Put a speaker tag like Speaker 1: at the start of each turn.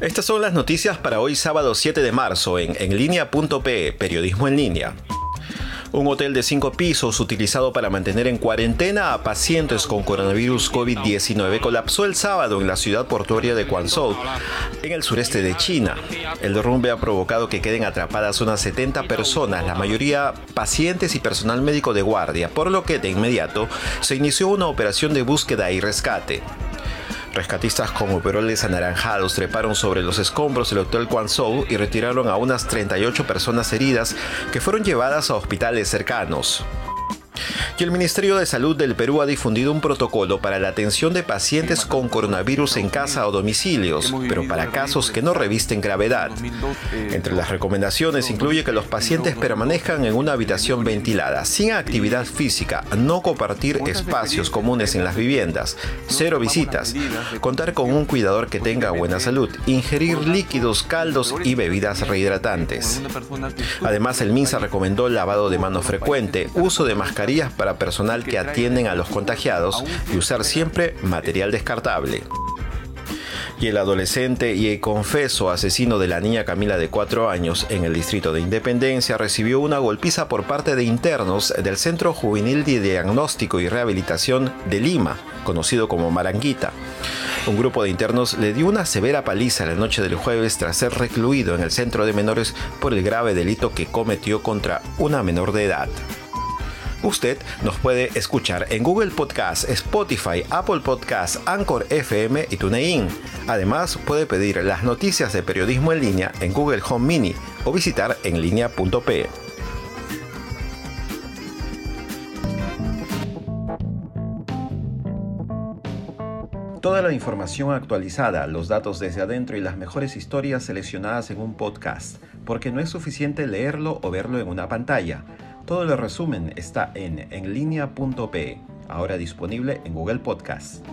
Speaker 1: Estas son las noticias para hoy sábado 7 de marzo en enlinea.pe, periodismo en línea. Un hotel de cinco pisos utilizado para mantener en cuarentena a pacientes con coronavirus COVID-19 colapsó el sábado en la ciudad portuaria de Guangzhou, en el sureste de China. El derrumbe ha provocado que queden atrapadas unas 70 personas, la mayoría pacientes y personal médico de guardia, por lo que de inmediato se inició una operación de búsqueda y rescate. Rescatistas con overoles anaranjados treparon sobre los escombros del Hotel Guangzhou y retiraron a unas 38 personas heridas que fueron llevadas a hospitales cercanos. Y el Ministerio de Salud del Perú ha difundido un protocolo para la atención de pacientes con coronavirus en casa o domicilios, pero para casos que no revisten gravedad. Entre las recomendaciones incluye que los pacientes permanezcan en una habitación ventilada, sin actividad física, no compartir espacios comunes en las viviendas, cero visitas, contar con un cuidador que tenga buena salud, ingerir líquidos, caldos y bebidas rehidratantes. Además, el MINSA recomendó lavado de mano frecuente, uso de mascarillas para personal que atienden a los contagiados y usar siempre material descartable. Y el adolescente y el confeso asesino de la niña Camila de 4 años en el distrito de Independencia recibió una golpiza por parte de internos del Centro Juvenil de Diagnóstico y Rehabilitación de Lima, conocido como Maranguita. Un grupo de internos le dio una severa paliza la noche del jueves tras ser recluido en el centro de menores por el grave delito que cometió contra una menor de edad. Usted nos puede escuchar en Google Podcast, Spotify, Apple Podcast, Anchor FM y TuneIn. Además, puede pedir las noticias de periodismo en línea en Google Home Mini o visitar enlinea.pe. Toda la información actualizada, los datos desde adentro y las mejores historias seleccionadas en un podcast, porque no es suficiente leerlo o verlo en una pantalla. Todo el resumen está en enlinea.pe, ahora disponible en Google Podcast.